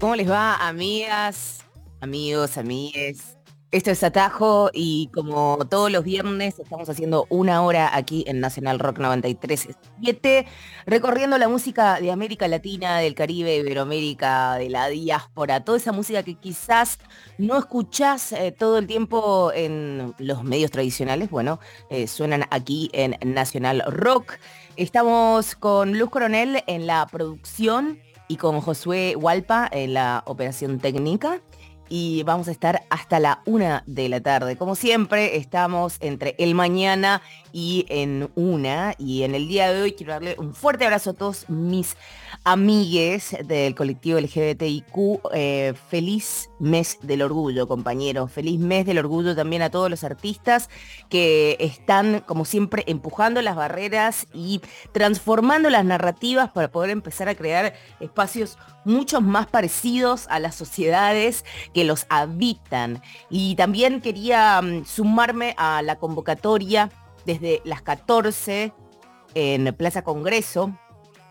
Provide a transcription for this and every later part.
¿Cómo les va, amigas, amigos, amigues? Esto es Atajo y como todos los viernes estamos haciendo una hora aquí en Nacional Rock 93.7, recorriendo la música de América Latina, del Caribe, Iberoamérica, de la diáspora, toda esa música que quizás no escuchás eh, todo el tiempo en los medios tradicionales, bueno, eh, suenan aquí en Nacional Rock. Estamos con Luz Coronel en la producción y con Josué Hualpa en la operación técnica. Y vamos a estar hasta la una de la tarde. Como siempre, estamos entre el mañana y en una. Y en el día de hoy quiero darle un fuerte abrazo a todos mis amigues del colectivo LGBTIQ. Eh, feliz mes del orgullo, compañeros. Feliz mes del orgullo también a todos los artistas que están, como siempre, empujando las barreras y transformando las narrativas para poder empezar a crear espacios mucho más parecidos a las sociedades que los habitan. Y también quería mm, sumarme a la convocatoria desde las 14 en Plaza Congreso,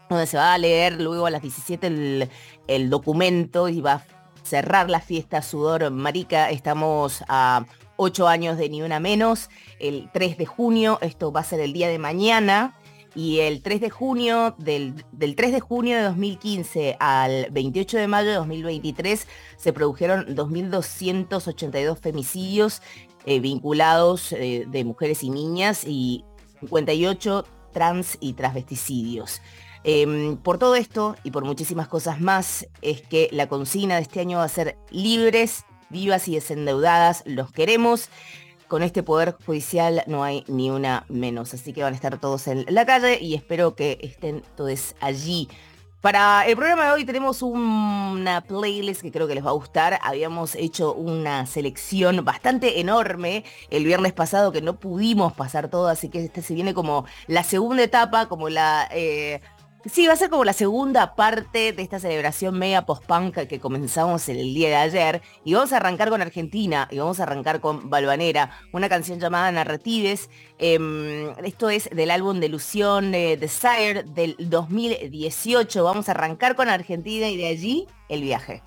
donde se va a leer luego a las 17 el, el documento y va a cerrar la fiesta Sudor Marica. Estamos a 8 años de Ni Una Menos, el 3 de junio, esto va a ser el día de mañana. Y el 3 de junio, del, del 3 de junio de 2015 al 28 de mayo de 2023, se produjeron 2.282 femicidios eh, vinculados eh, de mujeres y niñas y 58 trans y transvesticidios. Em, por todo esto y por muchísimas cosas más, es que la consigna de este año va a ser libres, vivas y desendeudadas, los queremos. Con este poder judicial no hay ni una menos, así que van a estar todos en la calle y espero que estén todos allí. Para el programa de hoy tenemos una playlist que creo que les va a gustar. Habíamos hecho una selección bastante enorme el viernes pasado que no pudimos pasar todo, así que este se viene como la segunda etapa, como la... eh, Sí, va a ser como la segunda parte de esta celebración mega post-punk que comenzamos el día de ayer. Y vamos a arrancar con Argentina y vamos a arrancar con Balvanera, una canción llamada Narratives. Em, esto es del álbum de eh, Desire del 2018. Vamos a arrancar con Argentina y de allí el viaje.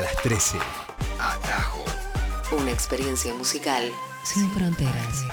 Hasta las 13. Atajo. Una experiencia musical sin fronteras.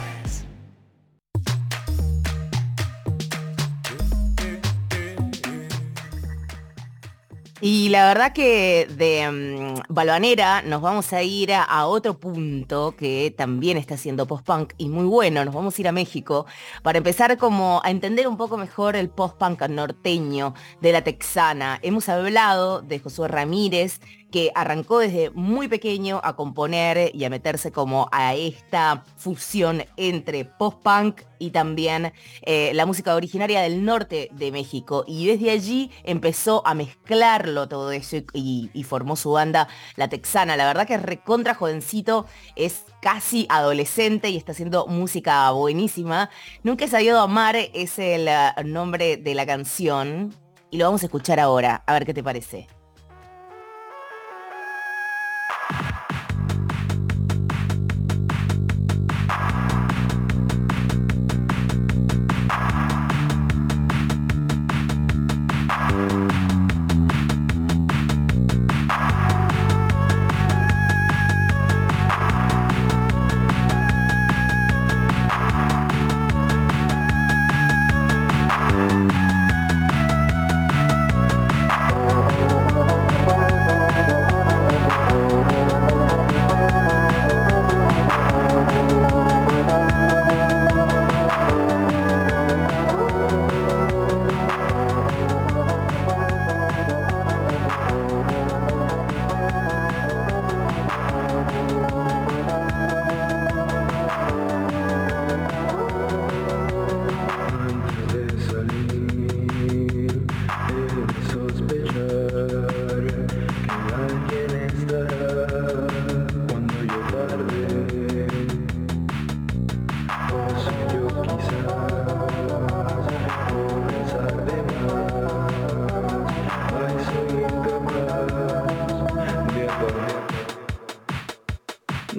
Y la verdad que de um, Balvanera nos vamos a ir a, a, otro punto que también está haciendo post-punk y muy bueno, nos vamos a ir a México para empezar como a entender un poco mejor el post-punk norteño de la texana. Hemos hablado de Josué Ramírez, que arrancó desde muy pequeño a componer y a meterse como a esta fusión entre post-punk y también eh, la música originaria del norte de México. Y desde allí empezó a mezclarlo todo eso y, y formó su banda La Texana. La verdad que es recontra jovencito, es casi adolescente y está haciendo música buenísima. Nunca he sabido amar es el nombre de la canción y lo vamos a escuchar ahora. A ver qué te parece.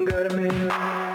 Got a man.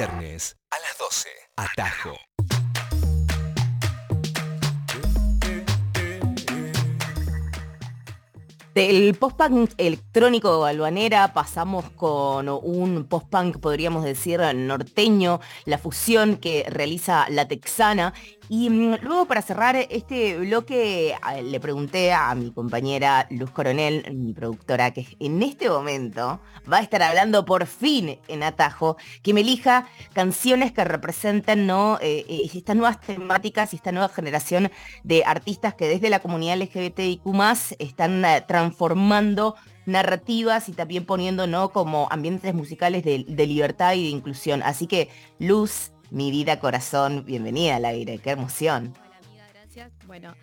Viernes a las 12. Atajo. Del post-punk electrónico albanera pasamos con un post-punk, podríamos decir, norteño, la fusión que realiza la texana y mm, luego para cerrar este bloque le pregunté a mi compañera Luz Coronel, mi productora, que en este momento va a estar hablando por fin en Atajo, que me elija canciones que representen ¿no? Eh, eh, estas nuevas temáticas y esta nueva generación de artistas que desde la comunidad LGBTIQ están eh, transformando narrativas y también poniendo ¿no? como ambientes musicales de libertad y de inclusión. Así que Luz, mi vida, corazón, bienvenida al aire, qué emoción. Hola amiga, gracias. Bueno,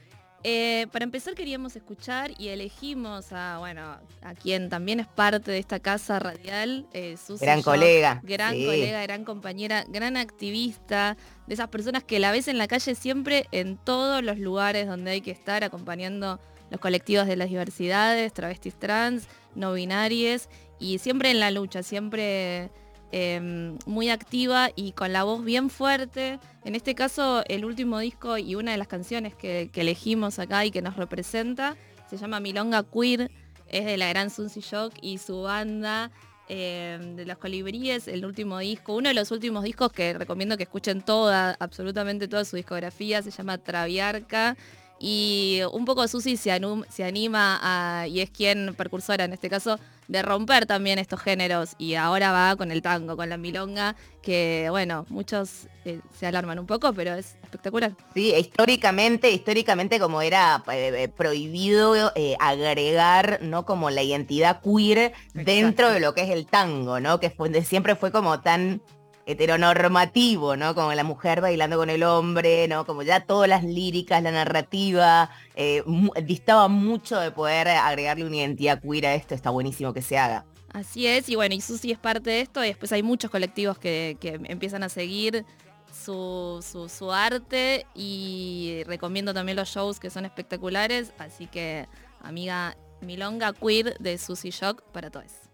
eh, para empezar queríamos escuchar y elegimos a, bueno, a quien también es parte de esta casa radial, eh, Susi Gran colega. Gran sí. colega, gran compañera, gran activista, de esas personas que la ves en la calle siempre en todos los lugares donde hay que estar acompañando los colectivos de las diversidades, travestis trans, no binarias y siempre en la lucha, siempre eh, muy activa y con la voz bien fuerte. En este caso, el último disco y una de las canciones que, elegimos acá y que nos representa se llama Milonga Queer, es de la gran Sunsi Shock y su banda eh, de los colibríes, el último disco, uno de los últimos discos que recomiendo que escuchen toda, absolutamente toda su discografía, se llama Traviarca Y un poco Susi se, se anima a, y es quien, percursora en este caso, de romper también estos géneros y ahora va con el tango, con la milonga, que bueno, muchos eh, se alarman un poco, pero es espectacular. Sí, históricamente, históricamente como era eh, eh, prohibido agregar, ¿no? Como la identidad queer dentro de lo que es el tango, ¿no? Que siempre fue como tan heteronormativo, ¿no? Como la mujer bailando con el hombre, ¿no? Como ya todas las líricas, la narrativa, eh, distaba mucho de poder agregarle una identidad queer a esto, está buenísimo que se haga. Así es, y bueno, y Susi es parte de esto, y después hay muchos colectivos que, empiezan a seguir su, su, arte y recomiendo también los shows que son espectaculares, así que amiga Milonga Queer de Susi Shock para todos.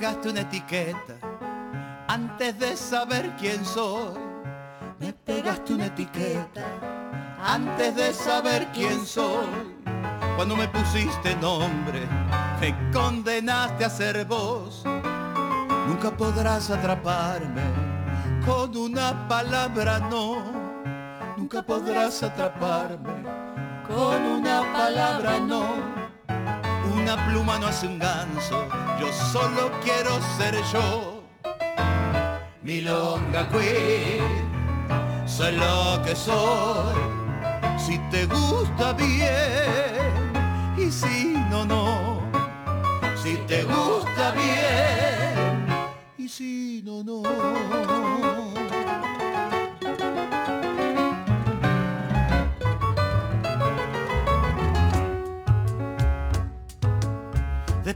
Pegaste una etiqueta antes de saber quién soy. Me pegaste una etiqueta antes de saber quién soy. Cuando me pusiste nombre, me condenaste a ser vos. Nunca podrás atraparme con una palabra no. Nunca podrás atraparme con una palabra no una pluma no hace un ganso, yo solo quiero ser yo. Milonga queen, soy lo que soy. Si te gusta bien y si no, no. Si te gusta bien y si no, no.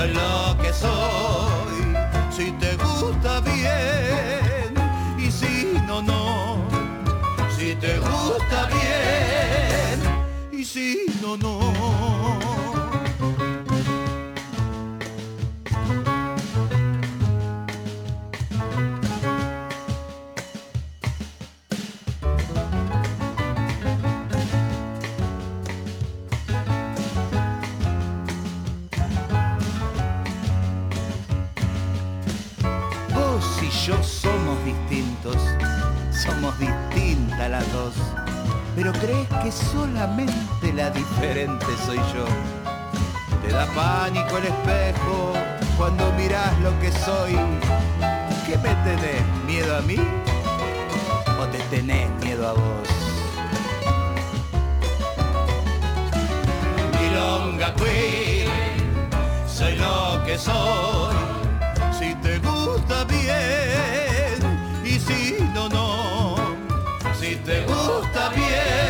soy lo que soy, si te gusta bien y si no, no, si te gusta bien y si no, no. Solamente la diferente soy yo. Te da pánico el espejo cuando miras lo que soy. ¿Qué me tenés? ¿Miedo a mí? ¿O te tenés miedo a vos? Milonga Queen, soy lo que soy. Si te gusta bien y si no, no si te gusta bien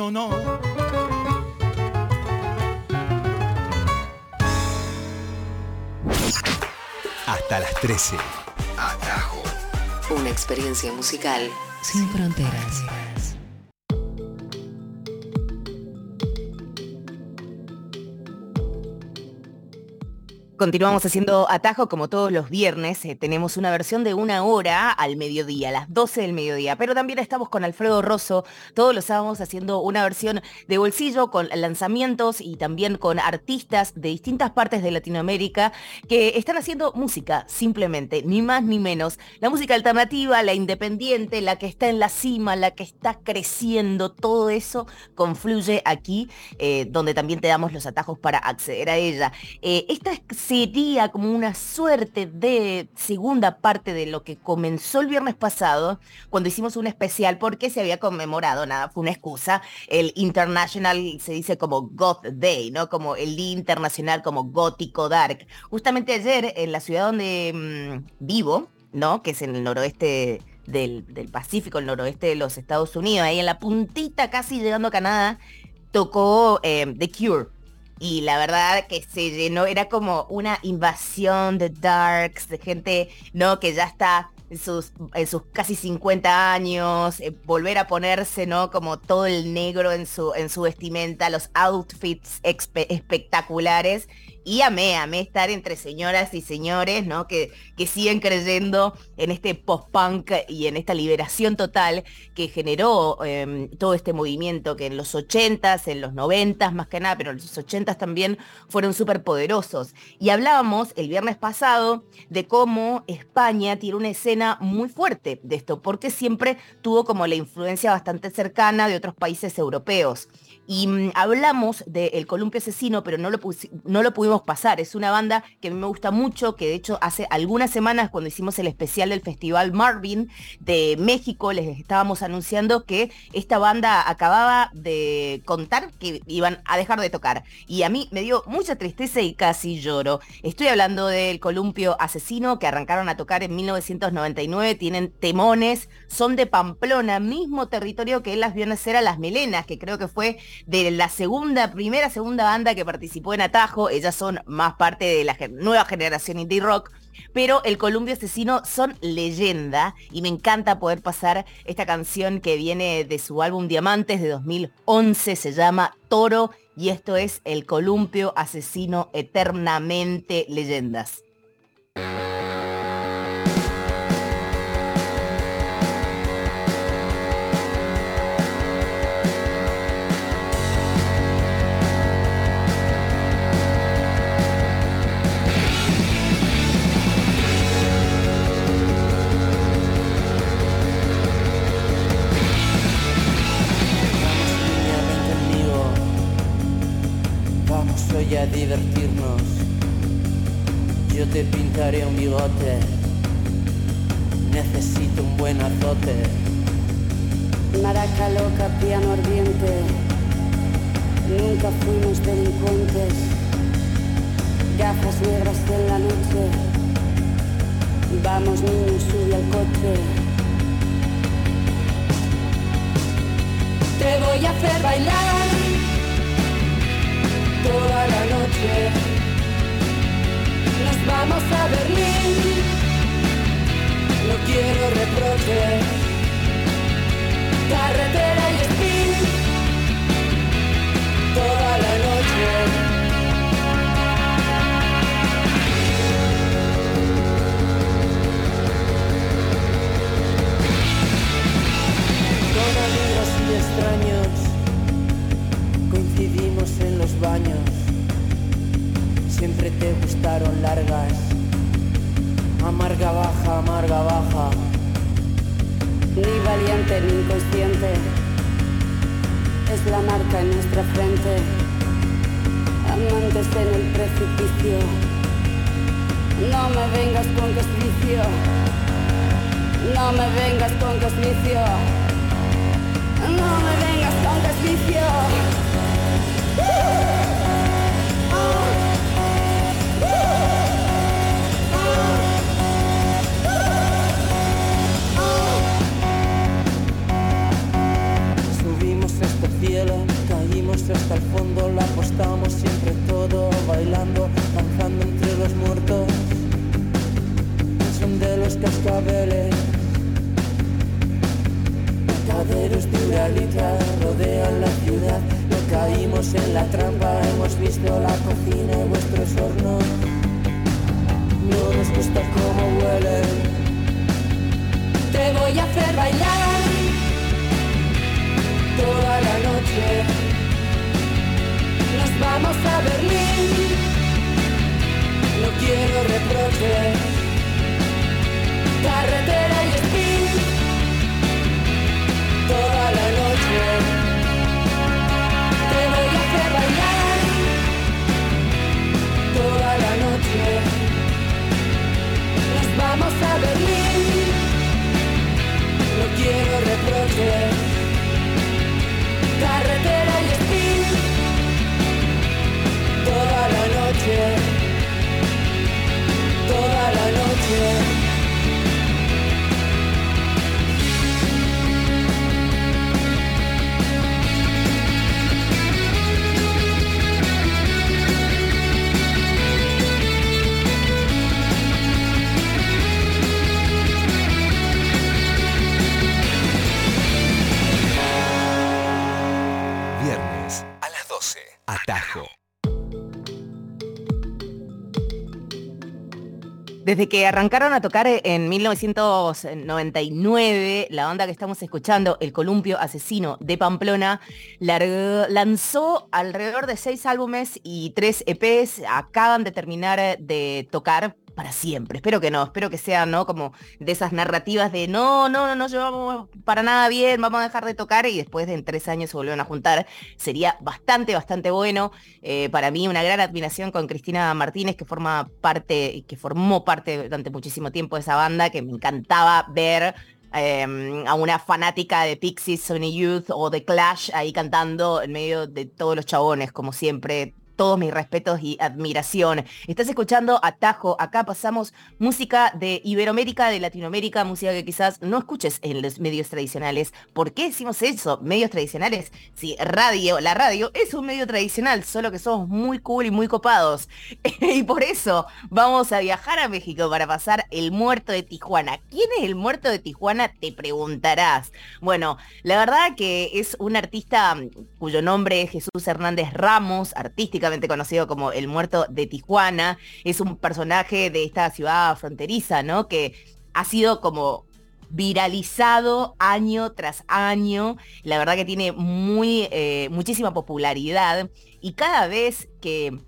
no, no. Hasta las 13. Una experiencia musical sin fronteras. Continuamos haciendo atajo como todos los viernes. Eh, tenemos una versión de una hora al mediodía, a las 12 del mediodía. Pero también estamos con Alfredo Rosso todos los sábados haciendo una versión de bolsillo con lanzamientos y también con artistas de distintas partes de Latinoamérica que están haciendo música, simplemente, ni más ni menos. La música alternativa, la independiente, la que está en la cima, la que está creciendo, todo eso confluye aquí, eh, donde también te damos los atajos para acceder a ella. Eh, esta es sería como una suerte de segunda parte de lo que comenzó el viernes pasado, cuando hicimos un especial, porque se había conmemorado, nada, fue una excusa, el International, se dice como Goth Day, ¿no? Como el Día Internacional como gótico dark. Justamente ayer, en la ciudad donde mm, vivo, ¿no? Que es en el noroeste del, Pacífico, el noroeste de los Estados Unidos, ahí en la puntita casi llegando a Canadá, tocó eh, The Cure. Y la verdad que se llenó, era como una invasión de darks, de gente, ¿no? Que ya está en sus, en sus casi 50 años, eh, volver a ponerse, ¿no? Como todo el negro en su, en su vestimenta, los outfits espectaculares y amé, amé estar entre señoras y señores, ¿no? Que, que siguen creyendo en este post-punk y en esta liberación total que generó em, todo este movimiento que en los 80s, en los 90s más que nada, pero en los 80s también fueron súper poderosos. Y hablábamos el viernes pasado de cómo España tiene una escena muy fuerte de esto, porque siempre tuvo como la influencia bastante cercana de otros países europeos. Y mm, hablamos del Columpio Asesino, pero no lo, no lo pudimos pasar. Es una banda que a mí me gusta mucho, que de hecho hace algunas semanas cuando hicimos el especial del Festival Marvin de México, les estábamos anunciando que esta banda acababa de contar que iban a dejar de tocar. Y a mí me dio mucha tristeza y casi lloro. Estoy hablando del Columpio Asesino, que arrancaron a tocar en 1999, tienen temones, son de Pamplona, mismo territorio que las vio nacer a las Melenas, que creo que fue de la segunda, primera, segunda banda que participó en Atajo. Ellas son más parte de la nueva generación indie rock. Pero el Columbio Asesino son leyenda y me encanta poder pasar esta canción que viene de su álbum Diamantes de 2011, se llama Toro y esto es el Columpio Asesino Eternamente Leyendas. A divertirnos. Yo te pintaré un bigote, necesito un buen azote. Maraca loca, piano ardiente, nunca fuimos delincuentes. Gafas negras en la noche, vamos niños, sube al coche. Te voy a hacer bailar Nos vamos a Berlín, no quiero reproches. Carretera y spin, toda la noche. Con amigos y extraños coincidimos en los baños, siempre te gustaron largas, amarga baja, amarga baja, ni valiente ni inconsciente, es la marca en nuestra frente, amantes en el precipicio, no me vengas con vicio, no me vengas con vicio, no me vengas con que hasta el fondo, la apostamos siempre todo, bailando, danzando entre los muertos. Son de los cascabeles, caderos de Uralita rodean la ciudad Caímos en la trampa, hemos visto la cocina y vuestros hornos. No nos gusta cómo huelen. Te voy a hacer bailar Vamos a Berlín, no quiero reproches. Carretera y spin, toda la noche. Te voy a hacer bailar, toda la noche. Nos vamos a Berlín, no quiero reproches. Carretera toda la noche. Desde que arrancaron a tocar en 1999, la banda que estamos escuchando, El Columpio Asesino de Pamplona, lanzó alrededor de seis álbumes y tres EPs. Acaban de terminar de tocar para siempre. Espero que no, espero que sean, ¿no? Como de esas narrativas de no, no, no, no llevamos para nada bien, vamos a dejar de tocar y después de en tres años se volvieron a juntar. Sería bastante, bastante bueno. Eh, para mí una gran admiración con Cristina Martínez, que forma parte, que formó parte durante muchísimo tiempo de esa banda, que me encantaba ver eh, a una fanática de Pixies, Sony Youth o de Clash ahí cantando en medio de todos los chabones, como siempre. Todos mis respetos y admiración. Estás escuchando Atajo. Acá pasamos música de Iberoamérica, de Latinoamérica, música que quizás no escuches en los medios tradicionales. ¿Por qué decimos eso? Medios tradicionales. Sí, radio, la radio es un medio tradicional, solo que somos muy cool y muy copados. y por eso vamos a viajar a México para pasar el muerto de Tijuana. ¿Quién es el muerto de Tijuana? Te preguntarás. Bueno, la verdad que es un artista mm, cuyo nombre es Jesús Hernández Ramos, conocido como el muerto de Tijuana. Es un personaje de esta ciudad fronteriza, ¿no? Que ha sido como viralizado año tras año. La verdad que tiene muy, eh, muchísima popularidad. Y cada vez que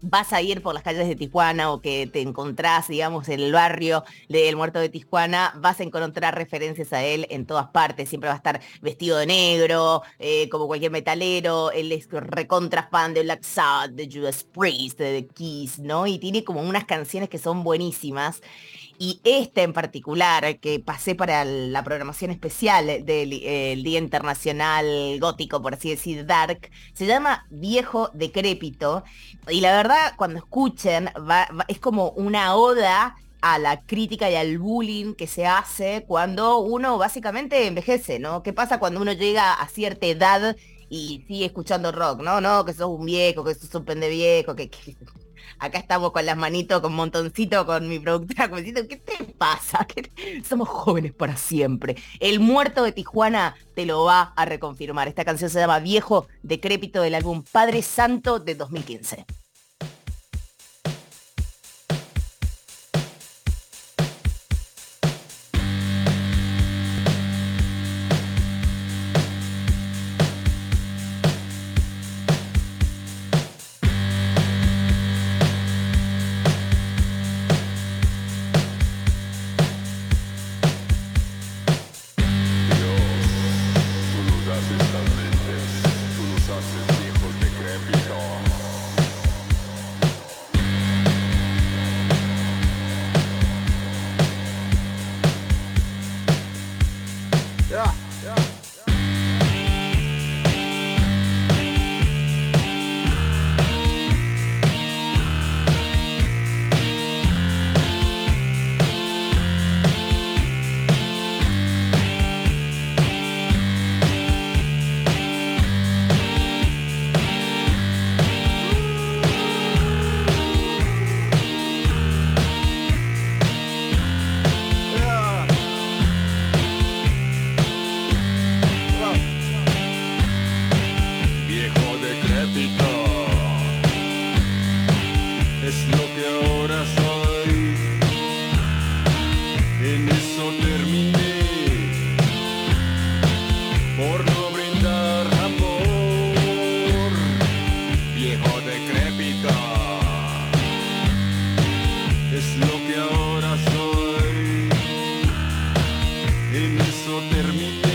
vas a ir por las calles de Tijuana o que te encontrás, digamos, en el barrio del muerto de Tijuana, vas a encontrar referencias a él en todas partes. Siempre va a estar vestido de negro, eh, como cualquier metalero. Él es recontra fan de Black Sabbath, de Judas Priest, de The Kiss, ¿no? Y tiene como unas canciones que son buenísimas. Y esta en particular, que pasé para la programación especial del el Día Internacional Gótico, por así decir, Dark, se llama Viejo Decrépito. Y la verdad, cuando escuchen, es como una oda a la crítica y al bullying que se hace cuando uno básicamente envejece, ¿no? ¿Qué pasa cuando uno llega a cierta edad y sigue escuchando rock, ¿no? No, que sos un viejo, que sos un pende viejo, que- Acá estamos con las manitos, con montoncito, con mi productora, como diciendo, ¿qué te pasa? ¿Qué te- Somos jóvenes para siempre. El muerto de Tijuana te lo va a reconfirmar. Esta canción se llama Viejo Decrépito del álbum Padre Santo de 2015. En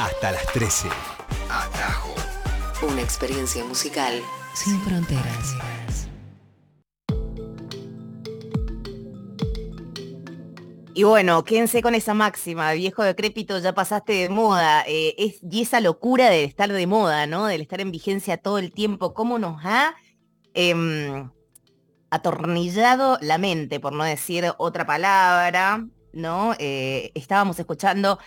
Hasta las 13. Atajo. Una experiencia musical sin fronteras. Y bueno, quédense con esa máxima, viejo decrépito, ya pasaste de moda. eh, es, y esa locura de estar de moda, ¿no? Del estar en vigencia todo el tiempo, ¿cómo nos ha em, atornillado la mente, por no decir otra palabra? ¿No? Eh, estábamos escuchando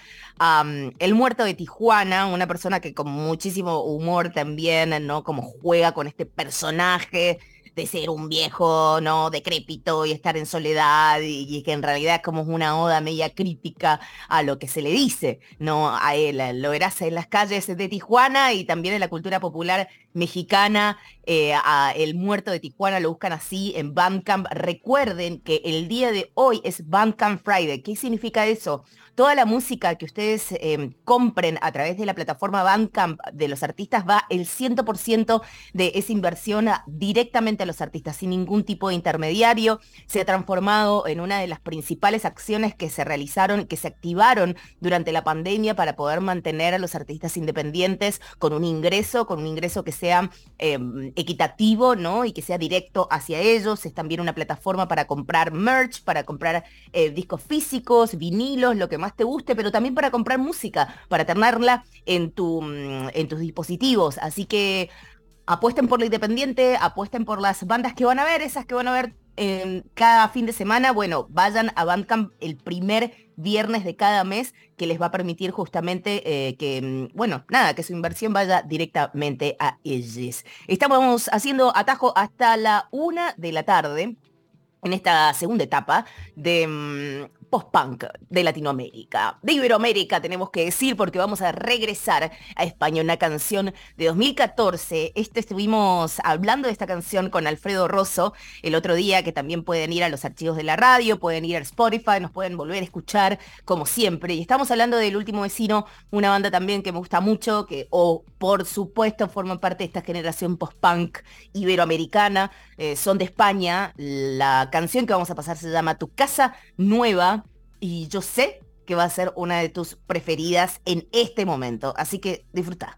El Muerto de Tijuana, una persona que con muchísimo humor también, ¿no? Como juega con este personaje de ser un viejo, ¿no? Decrépito y estar en soledad y, y que en realidad es como una oda media crítica a lo que se le dice, ¿no? A él. Lo verás en las calles de Tijuana y también en la cultura popular mexicana. eh, a El Muerto de Tijuana lo buscan así en Bandcamp. Recuerden que el día de hoy es Bandcamp Friday. ¿Qué significa eso? Toda la música que ustedes eh, compren a través de la plataforma Bandcamp de los artistas va el 100% de esa inversión directamente a los artistas, sin ningún tipo de intermediario. Se ha transformado en una de las principales acciones que se realizaron, que se activaron durante la pandemia para poder mantener a los artistas independientes con un ingreso, con un ingreso que sea eh, equitativo, ¿no? Y que sea directo hacia ellos. Es también una plataforma para comprar merch, para comprar eh, discos físicos, vinilos, lo que más te guste, pero también para comprar música, para tenerla en, tu, mm, en tus dispositivos. Así que apuesten por lo independiente, apuesten por las bandas que van a ver, esas que van a ver cada fin de semana. Bueno, vayan a Bandcamp el primer viernes de cada mes que les va a permitir justamente eh, que, mm, bueno, nada, que su inversión vaya directamente a ellos. Estamos haciendo atajo hasta la una de la tarde en esta segunda etapa de mm, post-punk de Latinoamérica, de Iberoamérica tenemos que decir, porque vamos a regresar a España, una canción de 2014. Este estuvimos hablando de esta canción con Alfredo Rosso el otro día, que también pueden ir a los archivos de la radio, pueden ir a Spotify, nos pueden volver a escuchar como siempre. Y estamos hablando del último vecino, una banda también que me gusta mucho, que o por supuesto forman parte de esta generación post-punk iberoamericana, eh, son de España. La canción que vamos a pasar se llama Tu casa nueva y yo sé que va a ser una de tus preferidas en este momento, así que disfruta.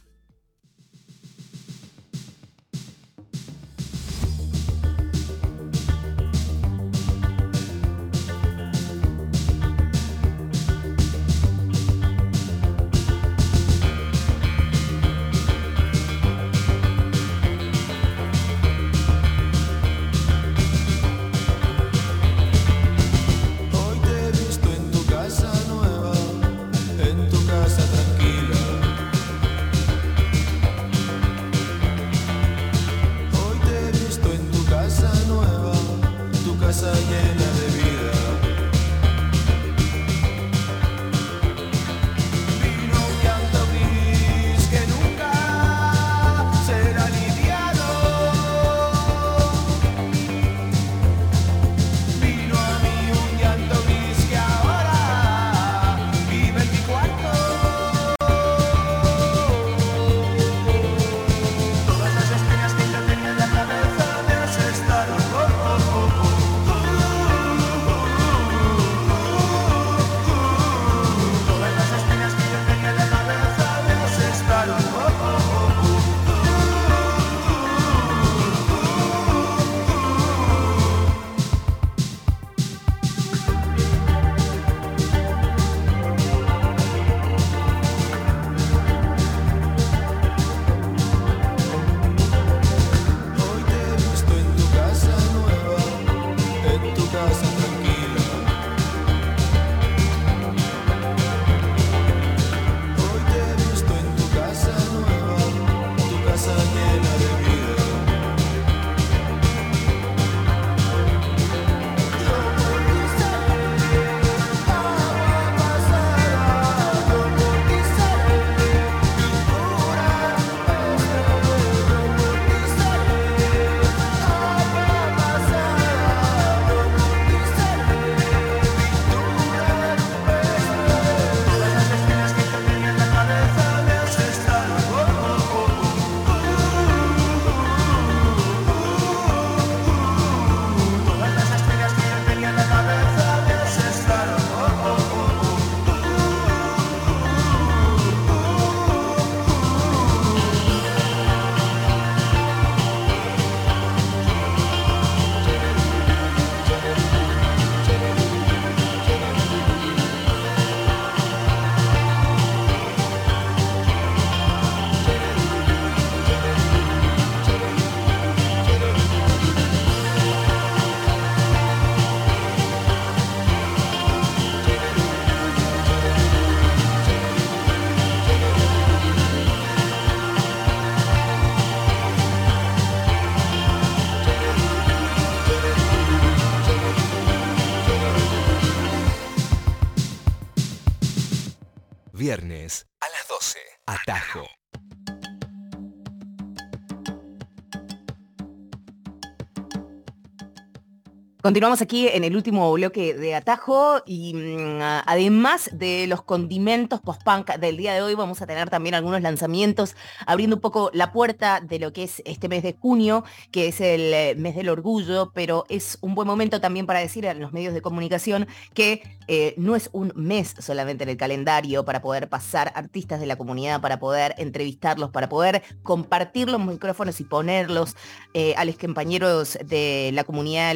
Continuamos aquí en el último bloque de Atajo y mm, además de los condimentos post-punk del día de hoy vamos a tener también algunos lanzamientos abriendo un poco la puerta de lo que es este mes de junio, que es el eh, mes del orgullo, pero es un buen momento también para decir a los medios de comunicación que eh, no es un mes solamente en el calendario para poder pasar artistas de la comunidad, para poder entrevistarlos, para poder compartir los micrófonos y ponerlos eh, a los compañeros de la comunidad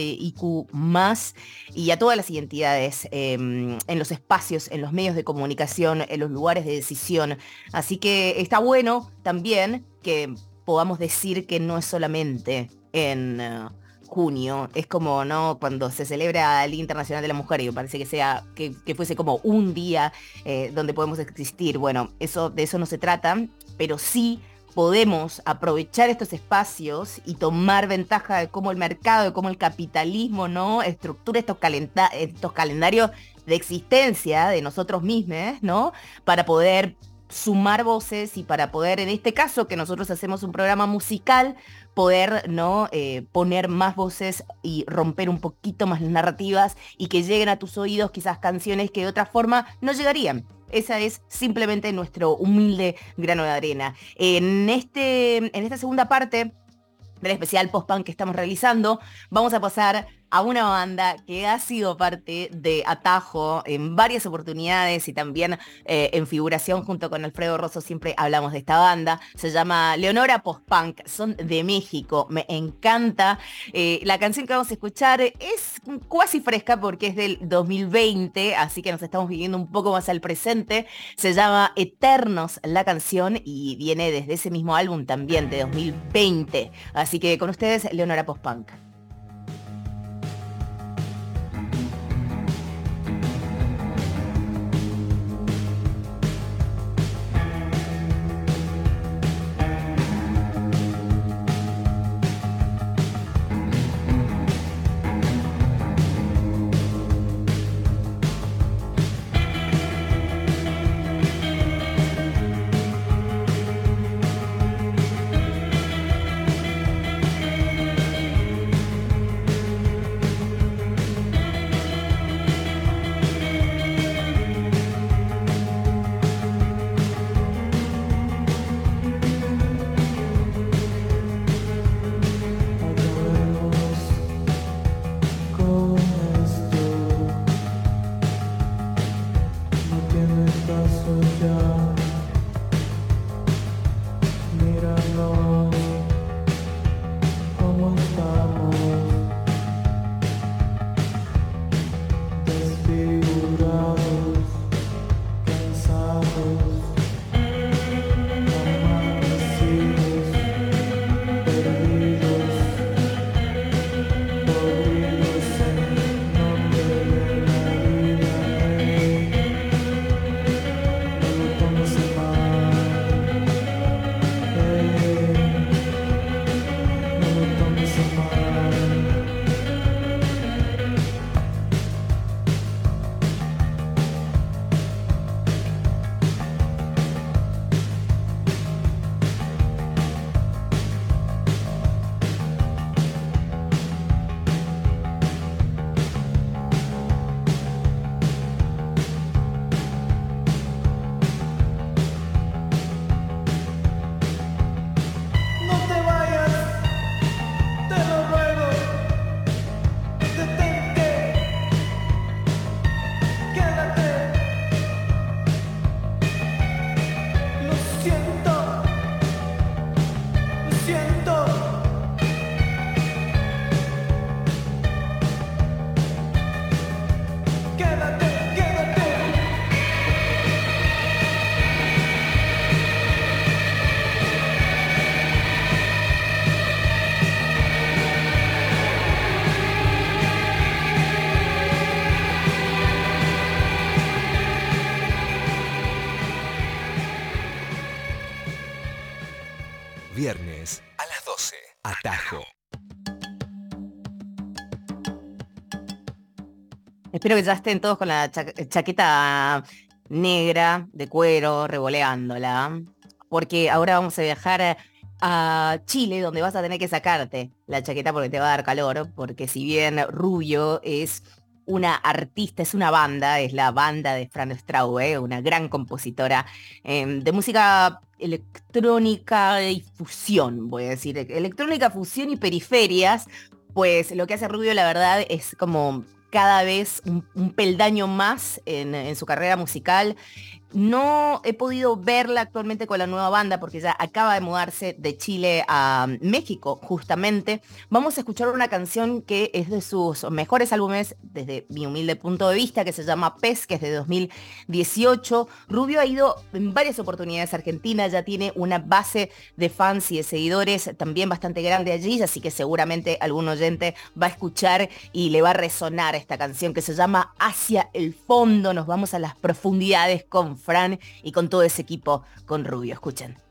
LGBTIQ y a todas las identidades eh, en los espacios, en los medios de comunicación, en los lugares de decisión. Así que está bueno también que podamos decir que no es solamente en eh, junio, es como no cuando se celebra el Día Internacional de la Mujer y me parece que sea que, que fuese como un día eh, donde podemos existir. Bueno, eso de eso no se trata, pero sí podemos aprovechar estos espacios y tomar ventaja de cómo el mercado, de cómo el capitalismo, ¿no? Estructura estos, calendarios de existencia de nosotros mismos, ¿no? Para poder sumar voces y para poder, en este caso, que nosotros hacemos un programa musical, poder ¿no? Eh, poner más voces y romper un poquito más las narrativas y que lleguen a tus oídos quizás canciones que de otra forma no llegarían. Esa es simplemente nuestro humilde grano de arena. En, este, en esta segunda parte del especial post-punk que estamos realizando, vamos a pasar a una banda que ha sido parte de Atajo en varias oportunidades y también eh, en figuración junto con Alfredo Rosso siempre hablamos de esta banda. Se llama Leonora Post-Punk, son de México, me encanta. Eh, la canción que vamos a escuchar es casi fresca porque es del 2020, así que nos estamos viviendo un poco más al presente. Se llama Eternos la canción y viene desde ese mismo álbum también de 2020. Así que con ustedes, Leonora Post-Punk. Espero que ya estén todos con la chaqueta negra de cuero, revoleándola, porque ahora vamos a viajar a Chile, donde vas a tener que sacarte la chaqueta porque te va a dar calor, porque si bien Rubio es una artista, es una banda, es la banda de Fran Straube, una gran compositora em, de música electrónica y fusión, voy a decir, electrónica, fusión y periferias, pues lo que hace Rubio la verdad es como cada vez un, peldaño más en, su carrera musical. No he podido verla actualmente con la nueva banda porque ya acaba de mudarse de Chile a México, justamente. Vamos a escuchar una canción que es de sus mejores álbumes desde mi humilde punto de vista, que se llama Pez, que es de 2018. Rubio ha ido en varias oportunidades a Argentina, ya tiene una base de fans y de seguidores también bastante grande allí, así que seguramente algún oyente va a escuchar y le va a resonar esta canción que se llama Hacia el fondo. Nos vamos a las profundidades con Fran y con todo ese equipo con Rubio. Escuchen.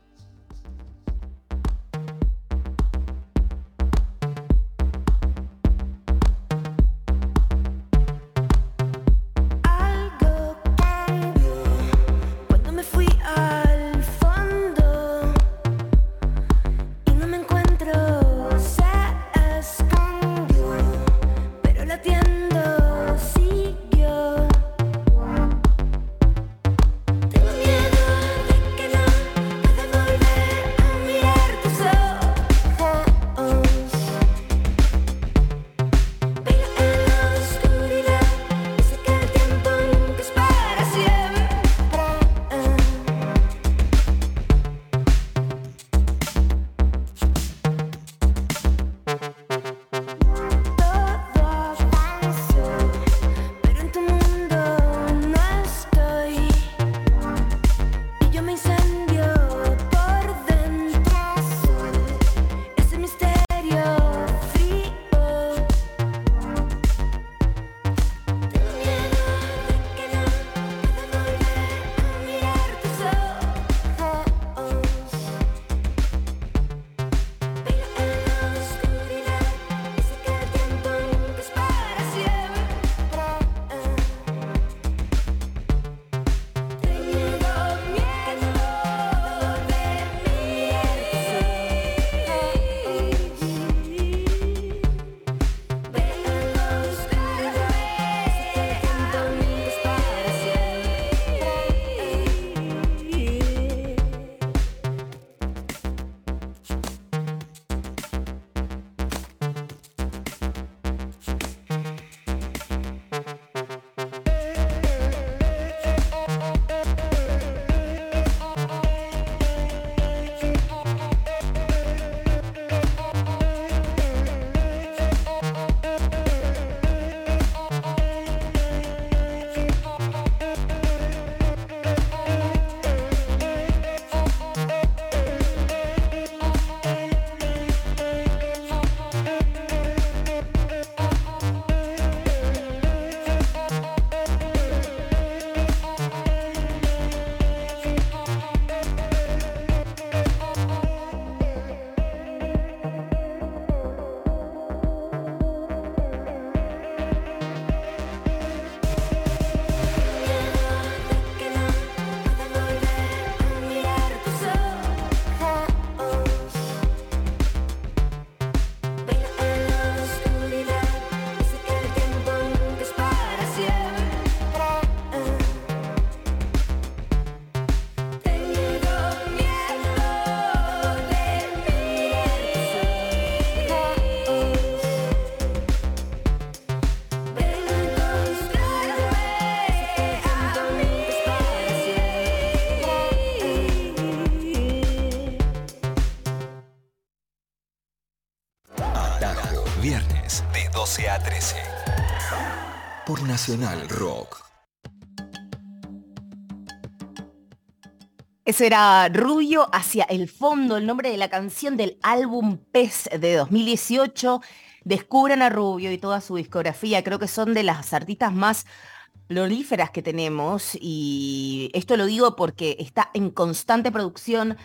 Nacional Rock. Eso era Rubio hacia el fondo, el nombre de la canción del álbum Pez de 2018. Descubran a Rubio y toda su discografía. Creo que son de las artistas más prolíferas que tenemos y esto lo digo porque está en constante producción.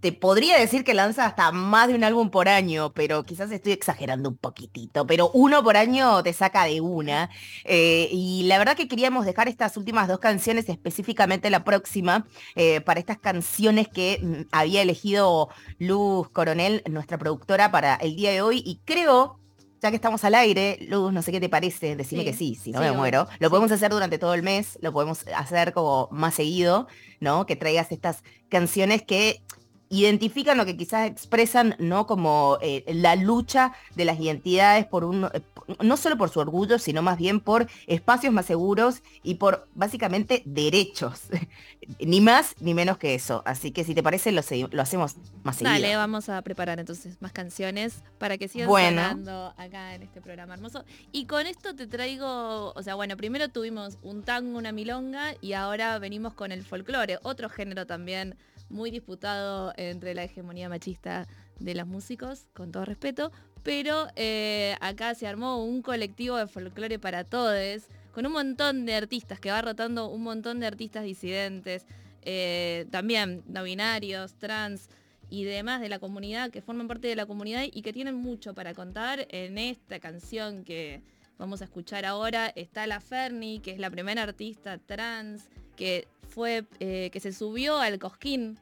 Te podría decir que lanza hasta más de un álbum por año, pero quizás estoy exagerando un poquitito, pero uno por año te saca de una. Eh, y la verdad que queríamos dejar estas últimas dos canciones, específicamente la próxima, eh, para estas canciones que mm, había elegido Luz Coronel, nuestra productora, para el día de hoy. Y creo ya que estamos al aire, Luz, no sé qué te parece, decime Sí. que sí, si no Sí, me muero. Lo Sí. podemos hacer durante todo el mes, lo podemos hacer como más seguido, ¿no? Que traigas estas canciones que identifican lo que quizás expresan, ¿no? Como eh, la lucha de las identidades por un, eh, no solo por su orgullo, sino más bien por espacios más seguros y por básicamente derechos. ni más ni menos que eso. Así que si te parece, lo, lo hacemos más seguido. Dale, vamos a preparar entonces más canciones para que sigan Bueno. sonando acá en este programa hermoso. Y con esto te traigo, o sea, bueno, primero tuvimos un tango, una milonga y ahora venimos con el folclore, otro género también muy disputado entre la hegemonía machista de los músicos, con todo respeto, pero eh, acá se armó un colectivo de folclore para todos, con un montón de artistas, que va rotando un montón de artistas disidentes, eh, también no binarios, trans y demás de la comunidad, que forman parte de la comunidad y que tienen mucho para contar en esta canción que vamos a escuchar ahora. Está la Ferni, que es la primera artista trans que fue, eh, que se subió al cosquín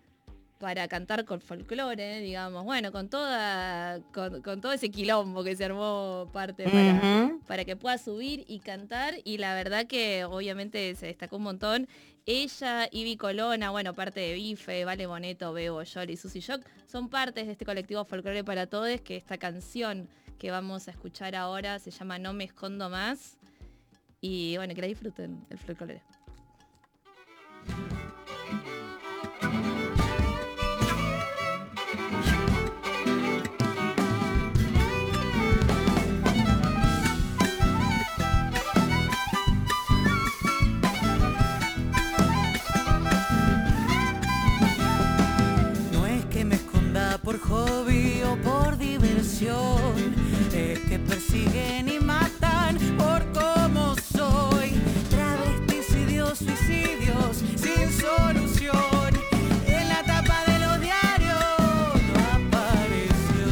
para cantar con folclore, digamos, bueno, con toda, con, con todo ese quilombo que se armó parte para, para que pueda subir y cantar y la verdad que obviamente se destacó un montón. Ella, Ivy Colona, bueno, parte de Bife, Vale Boneto, Bebo, Yori, Susy Shock, son partes de este colectivo Folclore para Todos, que esta canción que vamos a escuchar ahora se llama No me escondo más. Y bueno, que la disfruten el folclore. Por hobby o por diversión, es que persiguen y matan por cómo soy. Travesticidios, suicidios sin solución. En la tapa de los diarios no apareció.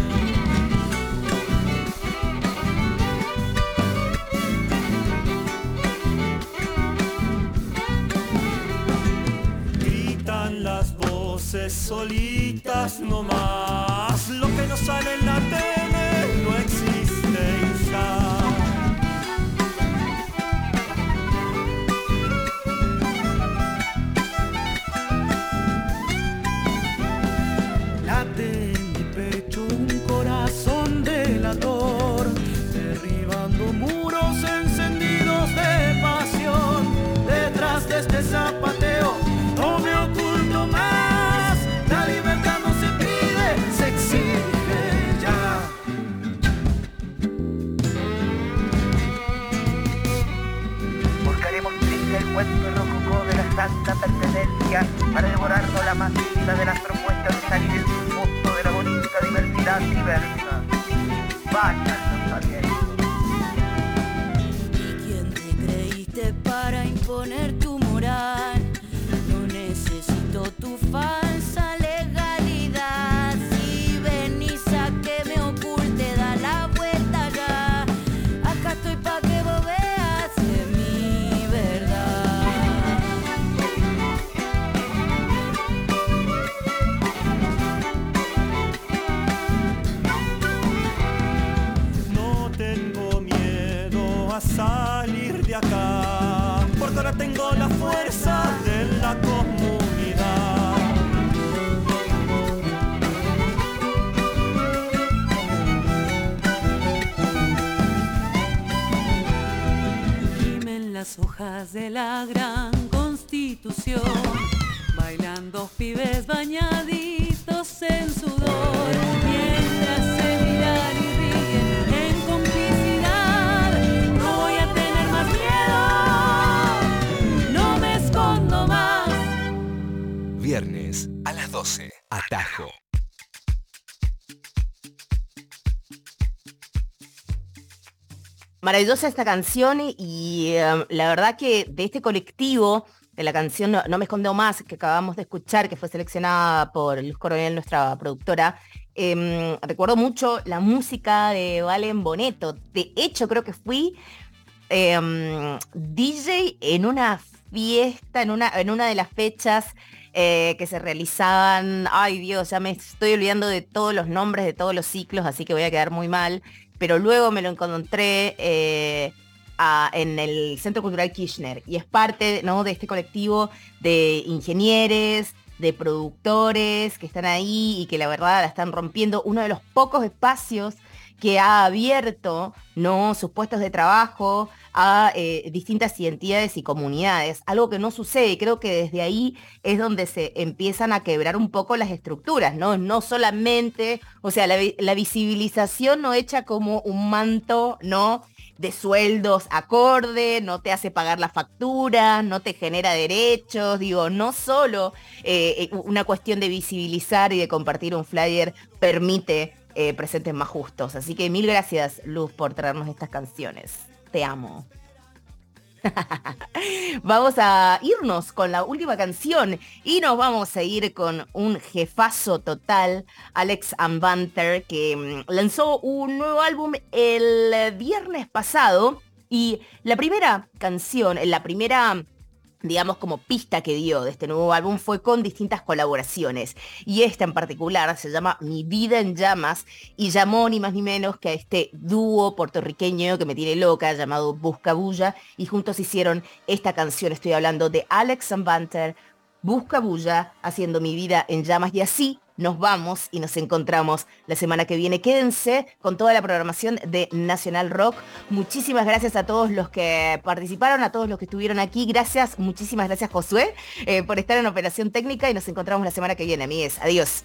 Gritan las voces solitas nomás. Lo que no sale en la tele para devorarnos la más de las propuestas de salir en su de la bonita diversidad diversa. Los alientos. Salir de acá, porque ahora tengo la fuerza de la comunidad. Gimen las hojas de la gran constitución, bailando pibes bañaditos Atajo. Maravillosa esta canción y em, la verdad que de este colectivo, de la canción no, me escondo más, que acabamos de escuchar, que fue seleccionada por Luz Coronel, nuestra productora, em, recuerdo mucho la música de Valen Boneto. De hecho, creo que fui em, DJ en una fiesta, en una, en una de las fechas eh, que se realizaban, ay Dios, ya me estoy olvidando de todos los nombres de todos los ciclos, así que voy a quedar muy mal, pero luego me lo encontré eh, en el Centro Cultural Kirchner y es parte ¿no? de este colectivo de ingenieros, de productores que están ahí y que la verdad la están rompiendo, uno de los pocos espacios que ha abierto ¿no? sus puestos de trabajo a eh, distintas identidades y comunidades, algo que no sucede creo que desde ahí es donde se empiezan a quebrar un poco las estructuras, ¿no? No solamente, o sea, la visibilización no hecha como un manto, ¿no? de sueldos acorde, no te hace pagar la factura, no te genera derechos, digo, no solo eh, eh, una cuestión de visibilizar y de compartir un flyer permite eh, presentes más justos. Así que mil gracias, Luz, por traernos estas canciones. Te amo. Vamos a irnos con la última canción y nos vamos a ir con un jefazo total, Alex Ambanter, que mm, lanzó un nuevo álbum el viernes pasado y la primera canción, la primera digamos, como pista que dio de este nuevo álbum fue con distintas colaboraciones. Y esta en particular se llama Mi vida en llamas y llamó ni más ni menos que a este dúo puertorriqueño que me tiene loca llamado Buscabulla y juntos hicieron esta canción. Estoy hablando de Alex Banter, Buscabulla, haciendo Mi vida en llamas y así nos vamos y nos encontramos la semana que viene. Quédense con toda la programación de Nacional Rock. Muchísimas gracias a todos los que participaron, a todos los que estuvieron aquí. Gracias, muchísimas gracias Josué eh, por estar en Operación Técnica y nos encontramos la semana que viene, amigues. Adiós.